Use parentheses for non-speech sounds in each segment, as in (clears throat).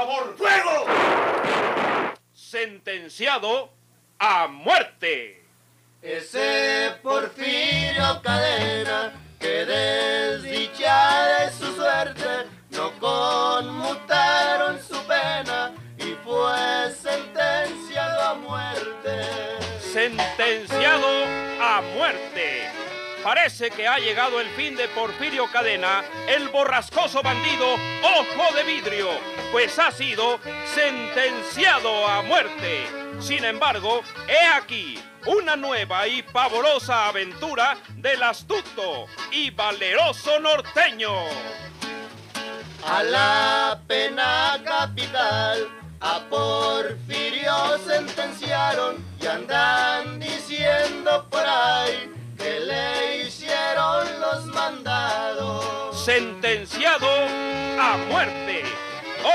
favor. ¡Fuego! Sentenciado a muerte. Ese Porfirio Cadena, que desdichada es su suerte, no conmutaron su pena y fue sentenciado a muerte. Sentenciado a muerte. Parece que ha llegado el fin de Porfirio Cadena, el borrascoso bandido Ojo de Vidrio, pues ha sido sentenciado a muerte. Sin embargo, he aquí una nueva y pavorosa aventura del astuto y valeroso norteño. A la pena capital, a Porfirio sentenciaron y andan diciendo por ahí los. Sentenciado a muerte.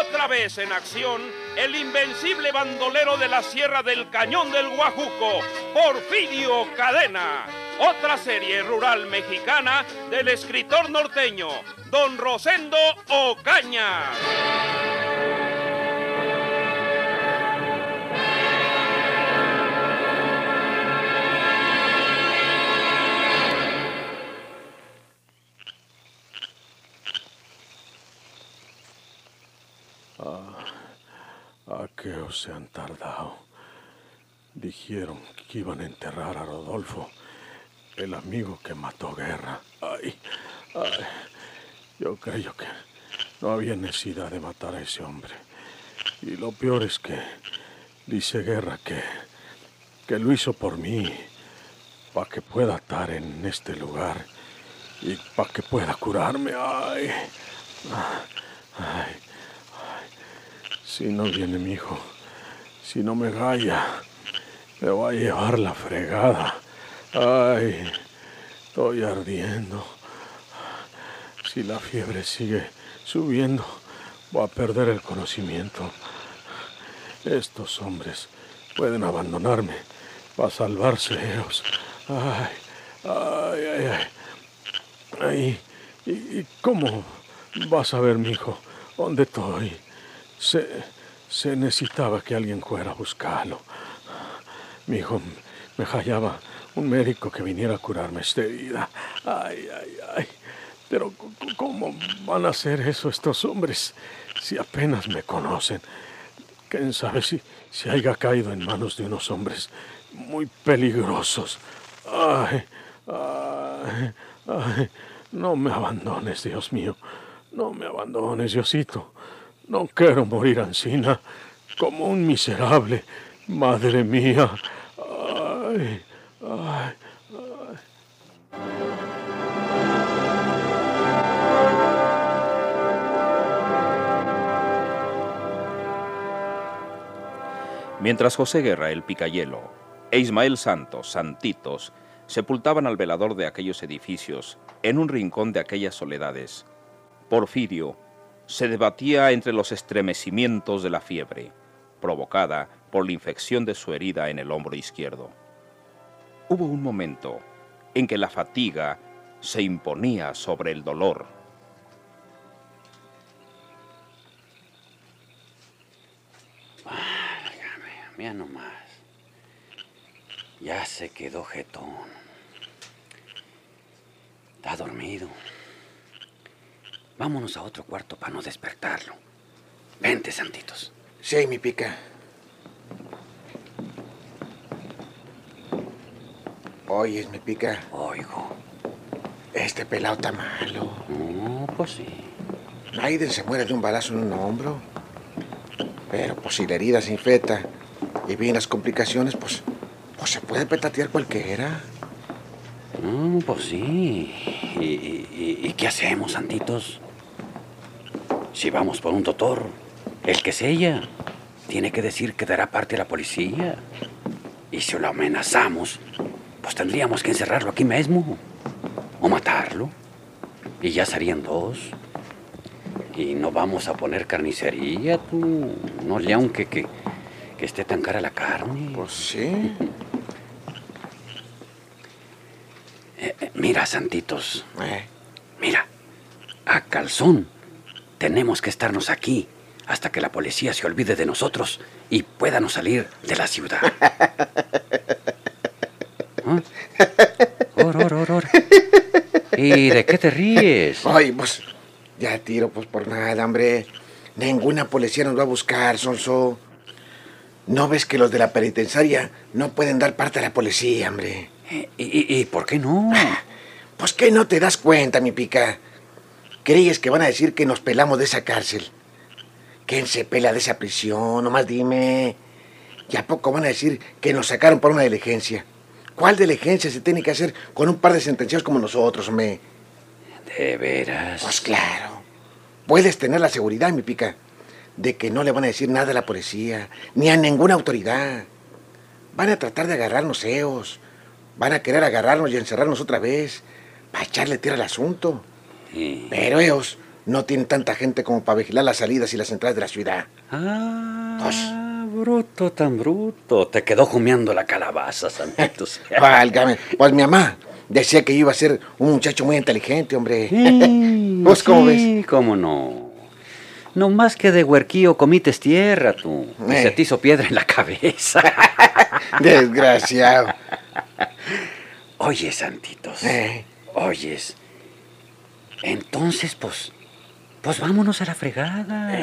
Otra vez en acción, el invencible bandolero de la Sierra del Cañón del Guajuco, Porfirio Cadena. Otra serie rural mexicana del escritor norteño, don Rosendo Ocaña. ¿A qué os se han tardado? Dijeron que iban a enterrar a Rodolfo, el amigo que mató Guerra. Ay, ay, yo creo que no había necesidad de matar a ese hombre. Y lo peor es que dice Guerra que, que lo hizo por mí, para que pueda estar en este lugar y para que pueda curarme. Ay, ay, si no viene mi hijo, si no me galla, me va a llevar la fregada. Ay, estoy ardiendo. Si la fiebre sigue subiendo, voy a perder el conocimiento. Estos hombres pueden abandonarme para salvarse ellos. Ay, ay, ay, ay. ay ¿y, ¿Y cómo vas a ver, mi hijo? ¿Dónde estoy? Se, se necesitaba que alguien fuera a buscarlo. Mi hijo me hallaba un médico que viniera a curarme esta herida. Ay, ay, ay. Pero ¿cómo van a hacer eso estos hombres si apenas me conocen? ¿Quién sabe si, si haya caído en manos de unos hombres muy peligrosos? Ay, ay, ay. No me abandones, Dios mío. No me abandones, Diosito. No quiero morir ansina, como un miserable. Madre mía. Ay, ay, ay. Mientras José Guerra, el Picayelo, e Ismael Santos, Santitos, sepultaban al velador de aquellos edificios en un rincón de aquellas soledades, Porfirio se debatía entre los estremecimientos de la fiebre, provocada por la infección de su herida en el hombro izquierdo. Hubo un momento en que la fatiga se imponía sobre el dolor. Mira nomás. Ya se quedó jetón. Está dormido. Vámonos a otro cuarto para no despertarlo. Vente, Santitos. Sí, mi pica. Oyes, mi pica. Oigo. Este pelado está malo. No, pues sí. Naiden se muere de un balazo en un hombro. Pero pues si la herida se infecta y vienen las complicaciones, pues, pues se puede petatear cualquiera. No, pues sí. ¿Y, y- y qué hacemos, Santitos? Si vamos por un doctor, el que sella, tiene que decir que dará parte a la policía. Y si lo amenazamos, pues tendríamos que encerrarlo aquí mismo. O matarlo. Y ya serían dos. Y no vamos a poner carnicería, tú. No le aunque que, que esté tan cara la carne. Pues sí. (laughs) Eh, eh, mira, Santitos. Eh, Mira, a calzón. Tenemos que estarnos aquí, hasta que la policía se olvide de nosotros y puedan salir de la ciudad. (laughs) ¿Ah? Or, or, or, or. ¿Y de qué te ríes? Ay, pues, ya tiro, pues por nada, hombre. Ninguna policía nos va a buscar, Sonso. ¿No ves que los de la penitenciaria no pueden dar parte a la policía, hombre? ¿Y, y- y por qué no? (laughs) Pues que no te das cuenta, mi pica. ¿Crees que van a decir que nos pelamos de esa cárcel? ¿Quién se pela de esa prisión? Nomás dime. ¿Y a poco van a decir que nos sacaron por una diligencia? ¿Cuál diligencia se tiene que hacer con un par de sentenciados como nosotros, hombre? ¿De veras? Pues claro. Puedes tener la seguridad, mi pica, de que no le van a decir nada a la policía, ni a ninguna autoridad. Van a tratar de agarrarnos eos. Van a querer agarrarnos y encerrarnos otra vez, para echarle tierra al asunto. Sí. Pero ellos no tienen tanta gente como para vigilar las salidas y las entradas de la ciudad. Ah, Pues- bruto, tan bruto. Te quedó jumeando la calabaza, Santitos. (laughs) Válgame. Pues mi mamá decía que iba a ser un muchacho muy inteligente, hombre. Sí, (laughs) ¿Vos cómo sí, cómo no. No más que de huerquillo comites tierra, tú. Y Eh. Se te hizo piedra en la cabeza. (laughs) Desgraciado. Oye, Santitos. Eh, Oyes. Entonces, pues. Pues vámonos a la fregada.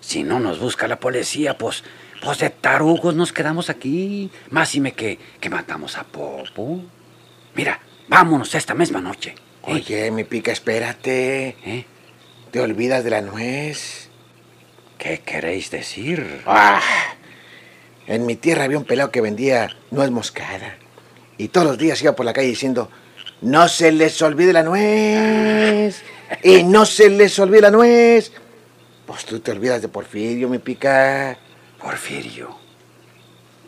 Si no nos busca la policía, pues. Pues de tarugos nos quedamos aquí. Máxime que, que matamos a Popo. Mira, vámonos esta misma noche. ¿eh? Oye, mi pica, espérate. ¿Eh? ¿Te olvidas de la nuez? ¿Qué queréis decir? Ah, en mi tierra había un pelado que vendía nuez moscada. Y todos los días iba por la calle diciendo, no se les olvide la nuez. Y no se les olvide la nuez. Pues tú te olvidas de Porfirio, mi pica. Porfirio.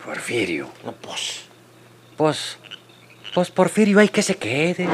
Porfirio. No, pues. Pues. Pues Porfirio hay que se quede.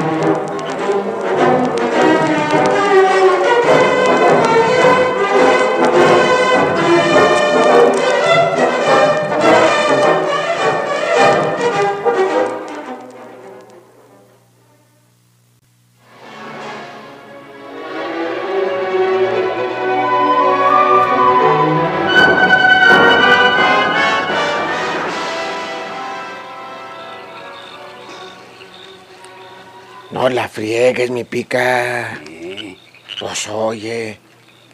No la friegues, mi pica. Eh, Pues oye.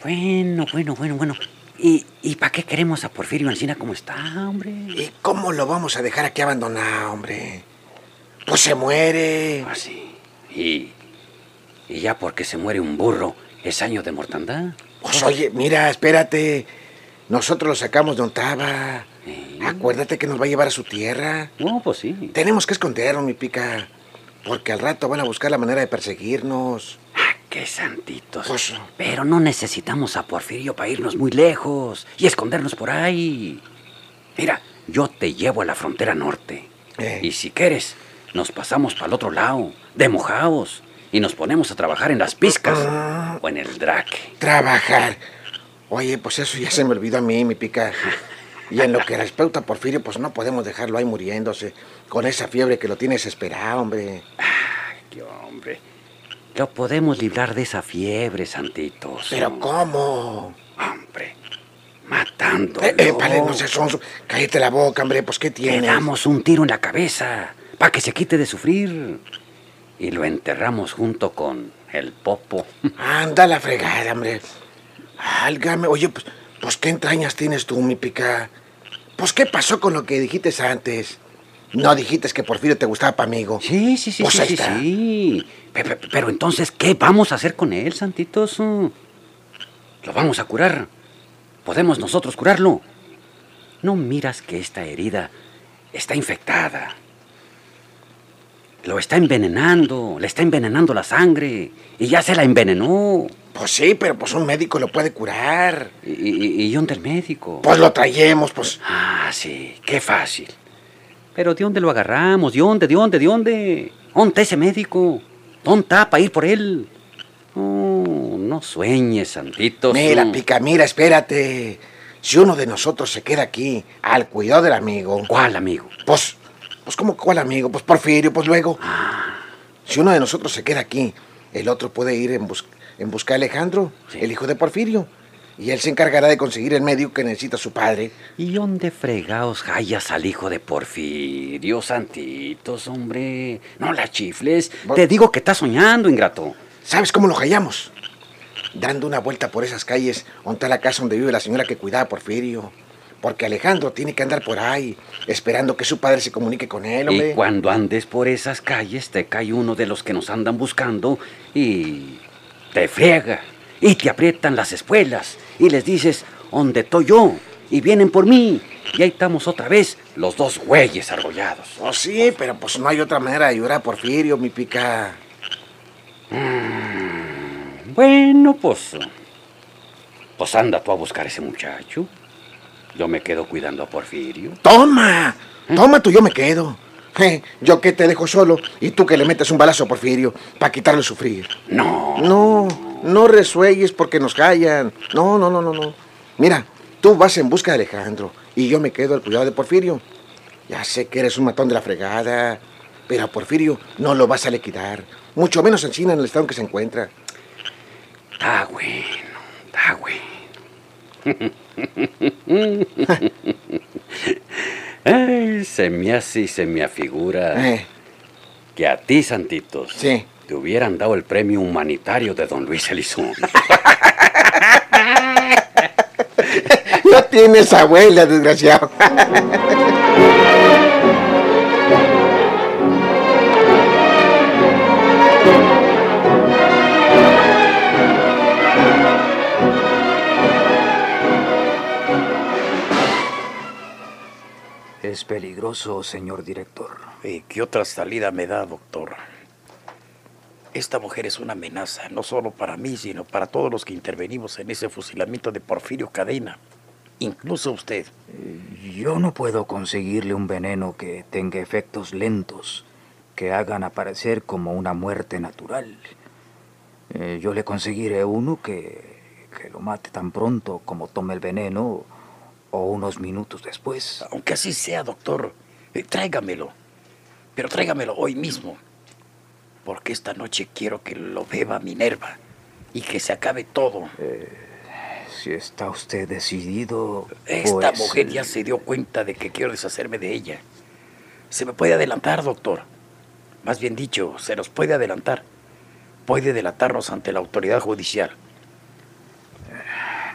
Bueno, bueno, bueno, bueno. ¿Y, y para qué queremos a Porfirio Encina como está, hombre? ¿Y cómo lo vamos a dejar aquí abandonado, hombre? Pues se muere. Así. Y. Y ya porque se muere un burro, es año de mortandad. Pues oye, mira, espérate. Nosotros lo sacamos de Ontava. Eh. Acuérdate que nos va a llevar a su tierra. No, pues sí. Tenemos que escondernos, mi pica. Porque al rato van a buscar la manera de perseguirnos. Ah, qué santitos. Pues- Pero no necesitamos a Porfirio para irnos muy lejos y escondernos por ahí. Mira, yo te llevo a la frontera norte. Eh. Y si quieres, nos pasamos para el otro lado, de mojados, y nos ponemos a trabajar en las piscas o en el draque. Trabajar. Oye, pues eso ya se me olvidó a mí, mi pica. Y en lo que respecta a Porfirio, pues no podemos dejarlo ahí muriéndose. Con esa fiebre que lo tiene desesperado, hombre. ¡Qué hombre! Lo podemos librar de esa fiebre, santitos. Pero ¿cómo? Hombre, matándolo. Eh, eh, vale, no seas sonso. Cállate la boca, hombre. Pues, ¿qué Le tienes? damos un tiro en la cabeza para que se quite de sufrir. Y lo enterramos junto con el popo. Anda la fregada, hombre. Álgame. Oye, pues, pues, ¿qué entrañas tienes tú, mi pica? Pues, ¿qué pasó con lo que dijiste antes? No dijiste que Porfirio te gustaba para amigo. Sí, sí, sí, Pues sí, ahí sí, está. sí. Pe- pe- Pero entonces, ¿qué vamos a hacer con él, santitos? Lo vamos a curar. Podemos nosotros curarlo. ¿No miras que esta herida está infectada? Lo está envenenando, le está envenenando la sangre y ya se la envenenó. Pues sí, pero pues un médico lo puede curar. ¿Y, y, y dónde el médico? Pues lo traemos, pues. Ah, sí, qué fácil. Pero ¿de dónde lo agarramos? ¿De dónde? ¿De dónde? ¿De dónde? ¿Dónde ese médico? ¿Dónde está para ir por él? Oh, no sueñes, santitos. Mira, no. pica, mira, espérate. Si uno de nosotros se queda aquí al cuidado del amigo, ¿Cuál amigo? pues, pues, ¿cómo cuál amigo? Pues Porfirio, pues luego. Ah. Si uno de nosotros se queda aquí, el otro puede ir en, bus- en busca de Alejandro, Sí. el hijo de Porfirio. Y él se encargará de conseguir el medio que necesita su padre. ¿Y dónde fregaos hallas al hijo de Porfirio, santitos, hombre? No la chifles. Te digo que estás soñando, ingrato. ¿Sabes cómo lo hallamos? Dando una vuelta por esas calles está la casa donde vive la señora que cuidaba a Porfirio. Porque Alejandro tiene que andar por ahí, esperando que su padre se comunique con él, hombre. Y cuando andes por esas calles, te cae uno de los que nos andan buscando y te friega. Y te aprietan las espuelas. Y les dices, ¿dónde estoy yo? Y vienen por mí. Y ahí estamos otra vez, los dos güeyes argollados. Oh, sí, pero pues no hay otra manera de ayudar a Porfirio, mi pica. Bueno, pues. Pues anda tú a buscar a ese muchacho. Yo me quedo cuidando a Porfirio. ¡Toma! Toma tú, yo me quedo. (laughs) Yo que te dejo solo y tú que le metes un balazo a Porfirio para quitarle sufrir. No. No, no resuelles porque nos callan. No, no, no, no, no. Mira, tú vas en busca de Alejandro y yo me quedo al cuidado de Porfirio. Ya sé que eres un matón de la fregada, pero a Porfirio no lo vas a liquidar. Mucho menos en China en el estado en que se encuentra. Está bueno, está bueno. (laughs) (laughs) Ay, se me hace y se me afigura Eh, que a ti, Santitos, Sí. te hubieran dado el premio humanitario de don Luis Elizondo. (laughs) no tienes abuela, desgraciado. (laughs) Es peligroso, señor director. ¿Y qué otra salida me da, doctor? Esta mujer es una amenaza, no solo para mí, sino para todos los que intervenimos en ese fusilamiento de Porfirio Cadena. Incluso usted. Yo no puedo conseguirle un veneno que tenga efectos lentos, que hagan aparecer como una muerte natural. Eh, yo le conseguiré uno que, que lo mate tan pronto como tome el veneno o unos minutos después. Aunque así sea, doctor, eh, tráigamelo. Pero tráigamelo hoy mismo. Porque esta noche quiero que lo beba Minerva y que se acabe todo. Si está usted decidido... Esta pues, mujer ya se dio cuenta de que quiero deshacerme de ella. Se me puede adelantar, doctor. Más bien dicho, se nos puede adelantar. Puede delatarnos ante la autoridad judicial.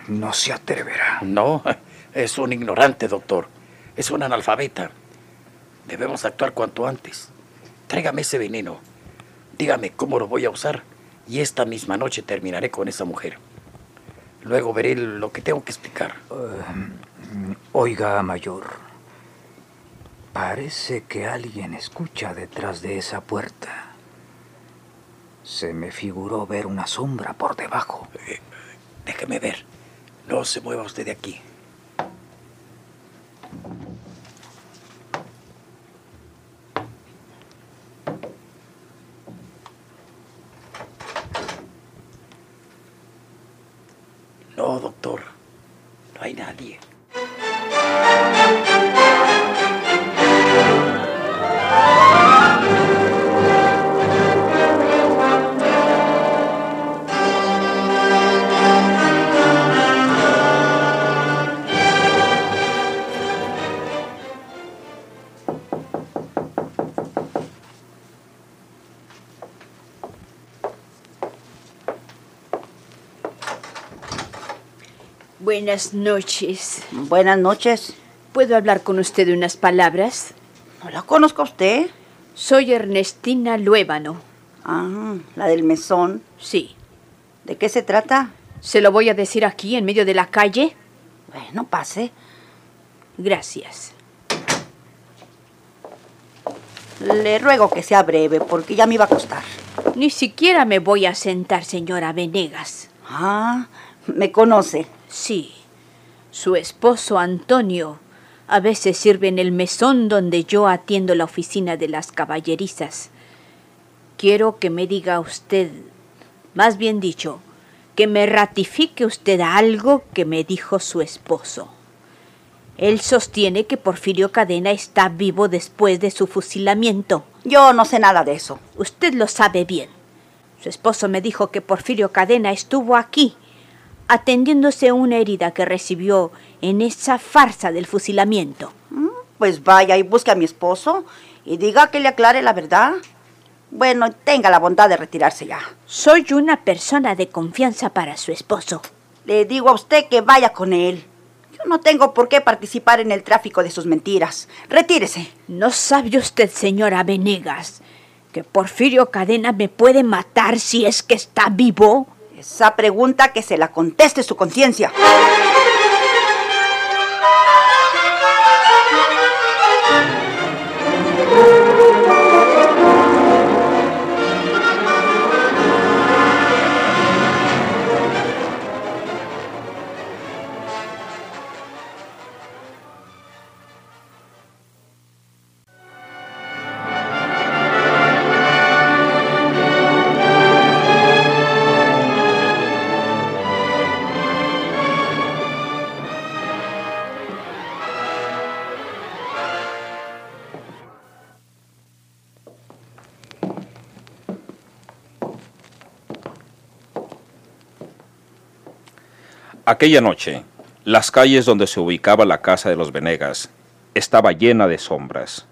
No se atreverá. No, es un ignorante, doctor. Es un analfabeta. Debemos actuar cuanto antes. Tráigame ese veneno. Dígame cómo lo voy a usar y esta misma noche terminaré con esa mujer. Luego veré lo que tengo que explicar. Oiga, mayor. Parece que alguien escucha detrás de esa puerta. Se me figuró ver una sombra por debajo. Déjeme ver. No se mueva usted de aquí. Thank you. Buenas noches. Buenas noches. ¿Puedo hablar con usted unas palabras? ¿No la conozco a usted? Soy Ernestina Luébano. Ah, la del mesón. Sí. ¿De qué se trata? ¿Se lo voy a decir aquí, en medio de la calle? Bueno, pase. Gracias. Le ruego que sea breve, porque ya me iba a costar. Ni siquiera me voy a sentar, señora Venegas. Ah, me conoce. Sí. Su esposo Antonio a veces sirve en el mesón donde yo atiendo la oficina de las caballerizas. Quiero que me diga usted, más bien dicho, que me ratifique usted algo que me dijo su esposo. Él sostiene que Porfirio Cadena está vivo después de su fusilamiento. Yo no sé nada de eso. Usted lo sabe bien. Su esposo me dijo que Porfirio Cadena estuvo aquí, atendiéndose a una herida que recibió en esa farsa del fusilamiento. Mm, Pues vaya y busque a mi esposo y diga que le aclare la verdad. Bueno, tenga la bondad de retirarse ya. Soy una persona de confianza para su esposo. Le digo a usted que vaya con él. Yo no tengo por qué participar en el tráfico de sus mentiras. Retírese. ¿No sabe usted, señora Venegas, que Porfirio Cadena me puede matar si es que está vivo? Esa pregunta que se la conteste su conciencia. Aquella noche, las calles donde se ubicaba la casa de los Venegas estaba llena de sombras.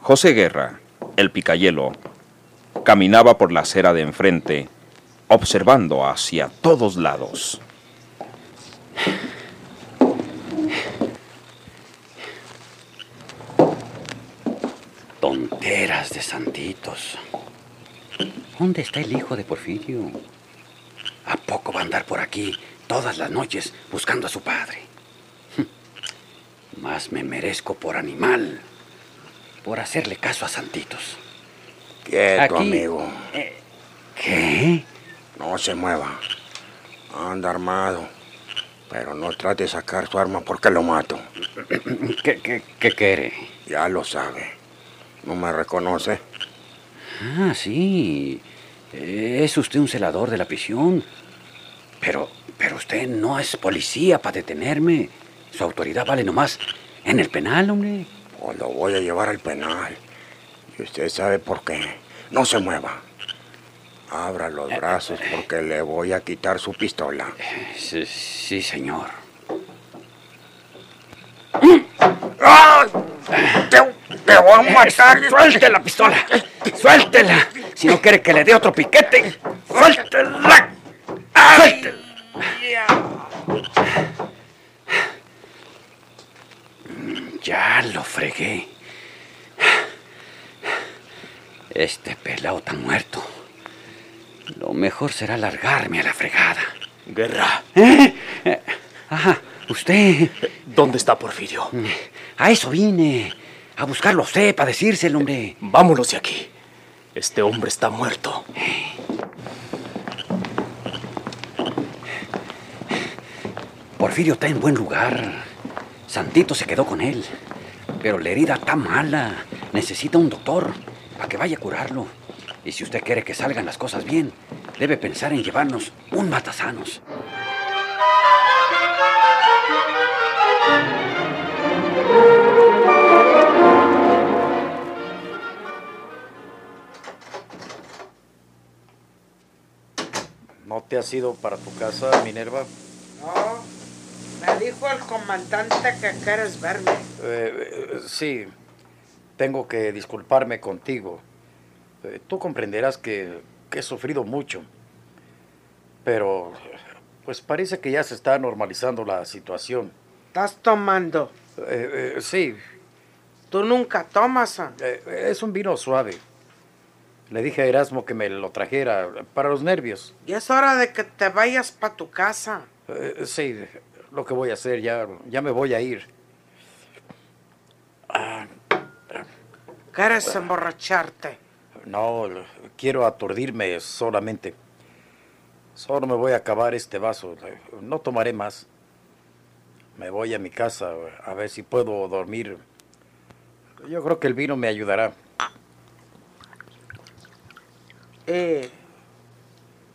José Guerra, el picayelo, caminaba por la acera de enfrente, observando hacia todos lados. Tonteras de santitos. ¿Dónde está el hijo de Porfirio? ¿A poco va a andar por aquí todas las noches buscando a su padre? Más me merezco por animal, por hacerle caso a santitos. Quieto, Aquí- amigo. ¿Qué? No se mueva. Anda armado. Pero no trate de sacar su arma porque lo mato. (clears throat) ¿Qué, qué, qué quiere? Ya lo sabe. ¿No me reconoce? Ah, sí. Es usted un celador de la prisión. Pero, pero usted no es policía para detenerme. Su autoridad vale nomás en el penal, hombre. Pues lo voy a llevar al penal. Y usted sabe por qué. No se mueva. Abra los brazos porque le voy a quitar su pistola. Sí, sí, señor. ¡Ah! ¡Te, te voy a matar! ¡Suelte la pistola! ¡Suéltela! Si no quiere que le dé otro piquete, ¡suéltela! ¡Suéltela! Ya lo fregué. Este pelado está muerto. Lo mejor será largarme a la fregada. Guerra, ¿Eh? Eh, Ajá, usted. ¿dónde está Porfirio? A eso vine. A buscarlo a usted para decírselo, hombre. Vámonos de aquí. Este hombre está muerto. Porfirio está en buen lugar. Santito se quedó con él. Pero la herida está mala. Necesita un doctor para que vaya a curarlo. Y si usted quiere que salgan las cosas bien, debe pensar en llevarnos un matasanos. ¿No te has ido para tu casa, Minerva? No, me dijo el comandante que quieres verme. Eh, eh, sí, tengo que disculparme contigo. Eh, tú comprenderás que, que he sufrido mucho. Pero, pues parece que ya se está normalizando la situación. ¿Estás tomando? Eh, eh, sí, Tú nunca tomas. eh, es un vino suave. Le dije a Erasmo que me lo trajera para los nervios. Y es hora de que te vayas para tu casa. Sí, lo que voy a hacer, ya, ya me voy a ir. ¿Quieres emborracharte? No, quiero aturdirme solamente. Solo me voy a acabar este vaso. No tomaré más. Me voy a mi casa a ver si puedo dormir. Yo creo que el vino me ayudará. Eh,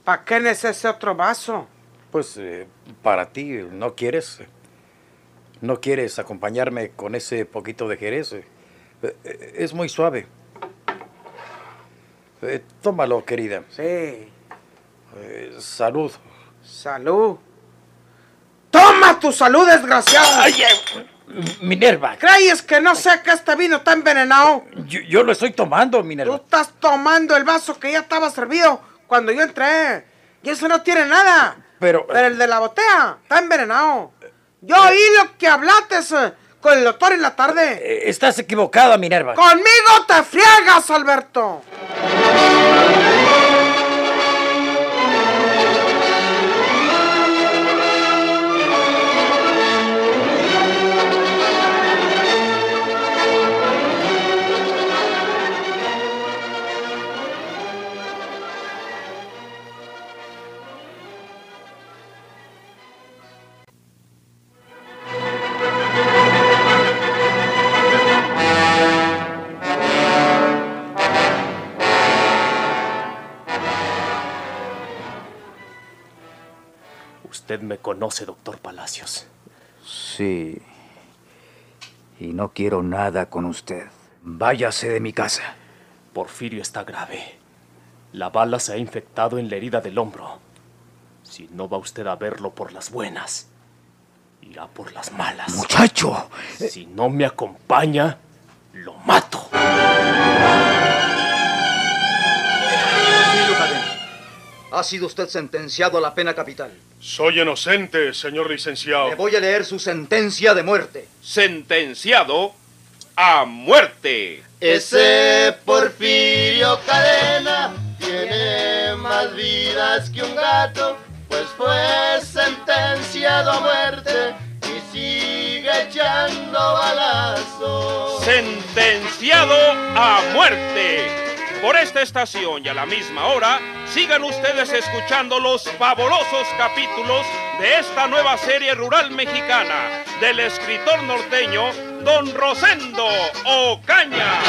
¿Para qué necesitas otro vaso? Pues eh, para ti, ¿no quieres? ¿No quieres acompañarme con ese poquito de jerez? Eh, eh, Es muy suave. Eh, tómalo, querida. Sí. Salud. Salud. tu salud, desgraciado! Ay, Minerva, ¿Crees que no sé que este vino está envenenado? yo, yo lo estoy tomando, Tú Minerva. estás tomando el vaso que ya estaba servido cuando yo entré. Y eso no tiene nada. Pero, Pero el de la botella está envenenado. Yo oí lo que hablaste eh, con el doctor en la tarde. eh, estás equivocada, Minerva. Conmigo te friegas, Alberto. Usted me conoce, doctor Palacios. Sí. Y no quiero nada con usted. Váyase de mi casa. Porfirio está grave. La bala se ha infectado en la herida del hombro. Si no va usted a verlo por las buenas, irá por las malas. Muchacho. Si no me acompaña, lo mato. Ha sido usted sentenciado a la pena capital. Soy inocente, señor licenciado. Le voy a leer su sentencia de muerte. Sentenciado a muerte. Ese Porfirio Cadena tiene más vidas que un gato, pues fue sentenciado a muerte y sigue echando balazos. Sentenciado a muerte. Por esta estación y a la misma hora, sigan ustedes escuchando los fabulosos capítulos de esta nueva serie rural mexicana del escritor norteño Don Rosendo Ocaña.